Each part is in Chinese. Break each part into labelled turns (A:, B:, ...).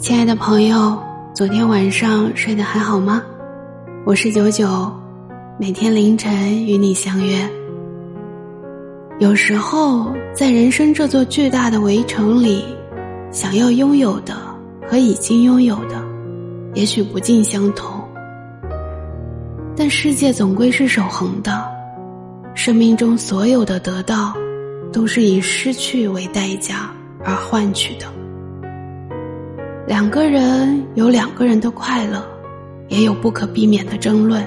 A: 亲爱的朋友，昨天晚上睡得还好吗？我是九九，每天凌晨与你相约。有时候，在人生这座巨大的围城里，想要拥有的和已经拥有的，也许不尽相同。但世界总归是守恒的，生命中所有的得到，都是以失去为代价而换取的。两个人有两个人的快乐，也有不可避免的争论；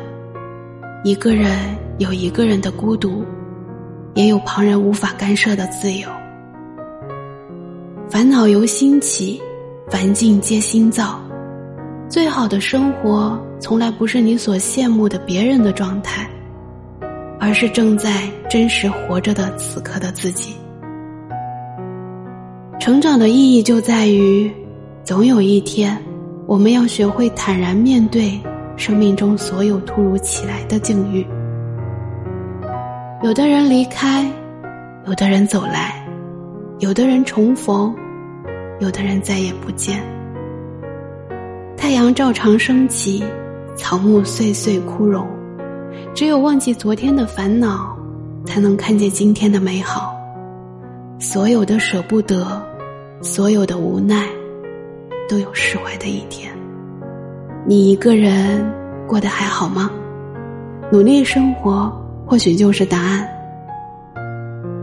A: 一个人有一个人的孤独，也有旁人无法干涉的自由。烦恼由心起，烦境皆心造。最好的生活，从来不是你所羡慕的别人的状态，而是正在真实活着的此刻的自己。成长的意义就在于。总有一天，我们要学会坦然面对生命中所有突如其来的境遇。有的人离开，有的人走来，有的人重逢，有的人再也不见。太阳照常升起，草木岁岁枯荣。只有忘记昨天的烦恼，才能看见今天的美好。所有的舍不得，所有的无奈。都有释怀的一天。你一个人过得还好吗？努力生活，或许就是答案。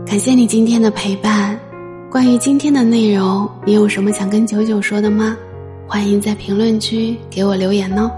A: 感谢你今天的陪伴。关于今天的内容，你有什么想跟九九说的吗？欢迎在评论区给我留言哦。